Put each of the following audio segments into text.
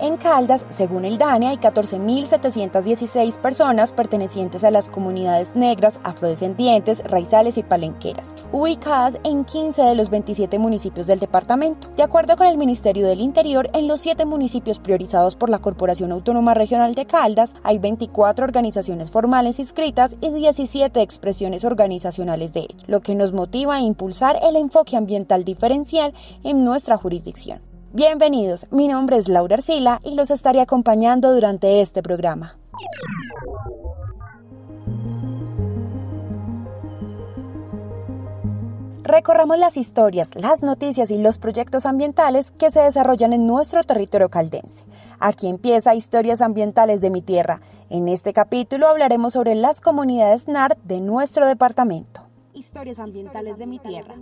En Caldas, según el DANE, hay 14.716 personas pertenecientes a las comunidades negras, afrodescendientes, raizales y palenqueras, ubicadas en 15 de los 27 municipios del departamento. De acuerdo con el Ministerio del Interior, en los 7 municipios priorizados por la Corporación Autónoma Regional de Caldas, hay 24 organizaciones formales inscritas y 17 expresiones organizacionales de ellas, lo que nos motiva a impulsar el enfoque ambiental diferencial en nuestra jurisdicción. Bienvenidos, mi nombre es Laura Arcila y los estaré acompañando durante este programa. Recorramos las historias, las noticias y los proyectos ambientales que se desarrollan en nuestro territorio caldense. Aquí empieza Historias Ambientales de mi Tierra. En este capítulo hablaremos sobre las comunidades NAR de nuestro departamento. Historias ambientales de mi tierra.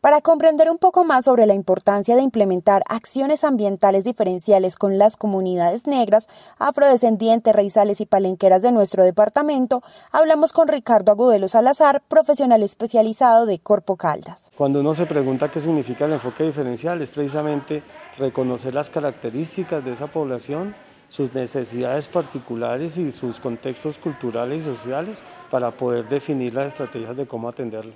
Para comprender un poco más sobre la importancia de implementar acciones ambientales diferenciales con las comunidades negras, afrodescendientes, raizales y palenqueras de nuestro departamento, hablamos con Ricardo Agudelo Salazar, profesional especializado de Corpo Caldas. Cuando uno se pregunta qué significa el enfoque diferencial, es precisamente reconocer las características de esa población sus necesidades particulares y sus contextos culturales y sociales para poder definir las estrategias de cómo atenderlo.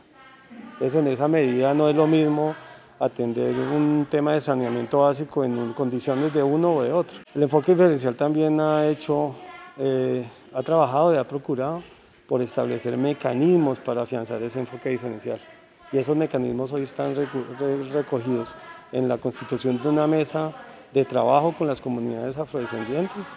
Entonces, en esa medida no es lo mismo atender un tema de saneamiento básico en condiciones de uno o de otro. El enfoque diferencial también ha hecho, eh, ha trabajado y ha procurado por establecer mecanismos para afianzar ese enfoque diferencial. Y esos mecanismos hoy están recogidos en la constitución de una mesa de trabajo con las comunidades afrodescendientes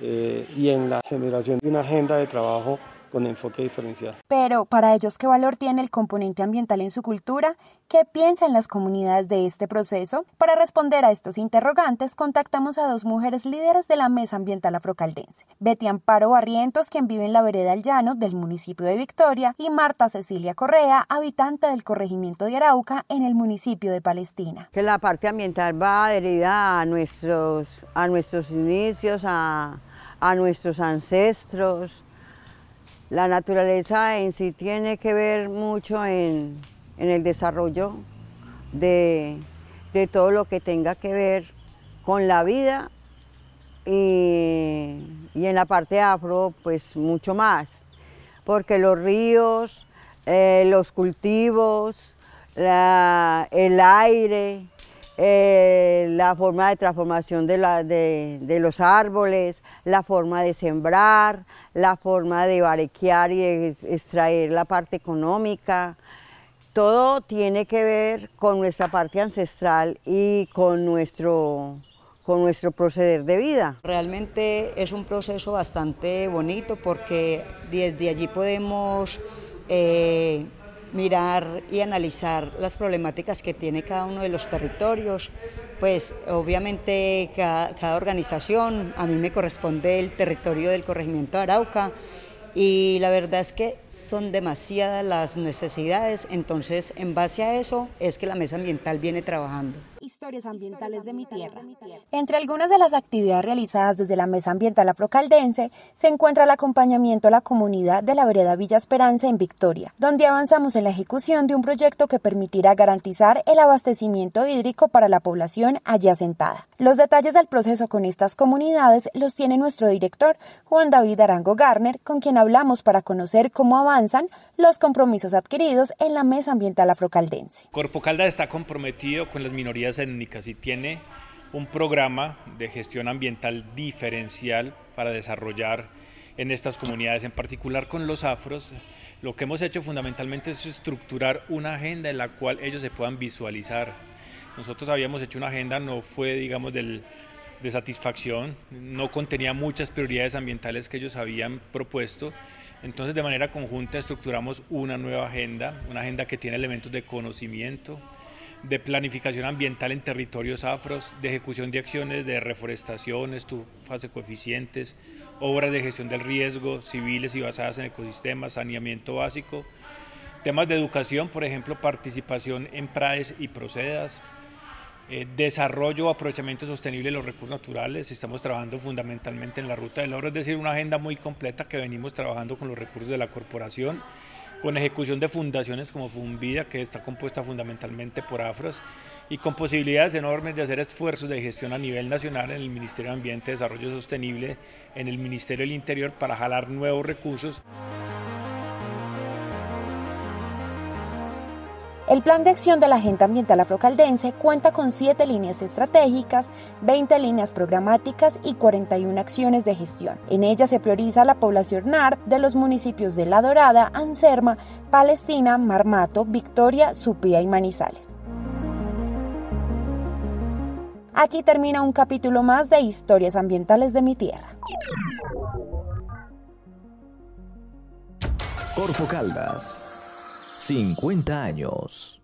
eh, y en la generación de una agenda de trabajo con enfoque diferencial. Pero para ellos, ¿qué valor tiene el componente ambiental en su cultura? ¿Qué piensan las comunidades de este proceso? Para responder a estos interrogantes, contactamos a dos mujeres líderes de la Mesa Ambiental Afrocaldense, Betty Amparo Barrientos, quien vive en la vereda del Llano del municipio de Victoria, y Marta Cecilia Correa, habitante del corregimiento de Arauca en el municipio de Palestina. Que la parte ambiental va adherida a nuestros, a nuestros inicios, a, a nuestros ancestros, la naturaleza en sí tiene que ver mucho en, el desarrollo de, todo lo que tenga que ver con la vida y, en la parte afro pues mucho más, porque los ríos, eh, los cultivos, el aire, eh, la forma de transformación de, de, los árboles, la forma de sembrar, la forma de barequear y extraer la parte económica. Todo tiene que ver con nuestra parte ancestral y con nuestro, con nuestro proceder de vida. Realmente es un proceso bastante bonito porque desde allí podemos eh, mirar y analizar las problemáticas que tiene cada uno de los territorios. Pues obviamente cada, organización, a mí me corresponde el territorio del corregimiento de Arauca y la verdad es que son demasiadas las necesidades, entonces en base a eso es que la mesa ambiental viene trabajando. Historias ambientales de mi tierra. Entre algunas de las actividades realizadas desde la Mesa Ambiental Afrocaldense se encuentra el acompañamiento a la comunidad de la vereda Villa Esperanza en Victoria, donde avanzamos en la ejecución de un proyecto que permitirá garantizar el abastecimiento hídrico para la población allí asentada. Los detalles del proceso con estas comunidades los tiene nuestro director, Juan David Arango Garner, con quien hablamos para conocer cómo avanzan los compromisos adquiridos en la Mesa Ambiental Afrocaldense. Corpo Caldas está comprometido con las minorías étnicas y tiene un programa de gestión ambiental diferencial para desarrollar en estas comunidades, en particular con los afros. Lo que hemos hecho fundamentalmente es estructurar una agenda en la cual ellos se puedan visualizar. Nosotros habíamos hecho una agenda, no fue, digamos, del, de satisfacción, no contenía muchas prioridades ambientales que ellos habían propuesto. Entonces, de manera conjunta, estructuramos una nueva agenda, una agenda que tiene elementos de conocimiento, de planificación ambiental en territorios afros, de ejecución de acciones de reforestación, estufas coeficientes, obras de gestión del riesgo, civiles y basadas en ecosistemas, saneamiento básico, temas de educación, por ejemplo, participación en PRAES y procedas, eh, desarrollo aprovechamiento sostenible de los recursos naturales. Estamos trabajando fundamentalmente en la ruta del oro, es decir, una agenda muy completa que venimos trabajando con los recursos de la corporación con ejecución de fundaciones como Funvida, que está compuesta fundamentalmente por afros, y con posibilidades enormes de hacer esfuerzos de gestión a nivel nacional en el Ministerio de Ambiente y Desarrollo Sostenible, en el Ministerio del Interior, para jalar nuevos recursos. El plan de acción de la Agenda Ambiental Afrocaldense cuenta con siete líneas estratégicas, 20 líneas programáticas y 41 acciones de gestión. En ella se prioriza la población NAR de los municipios de La Dorada, Anserma, Palestina, Marmato, Victoria, Supía y Manizales. Aquí termina un capítulo más de Historias Ambientales de mi Tierra. Caldas 50 años.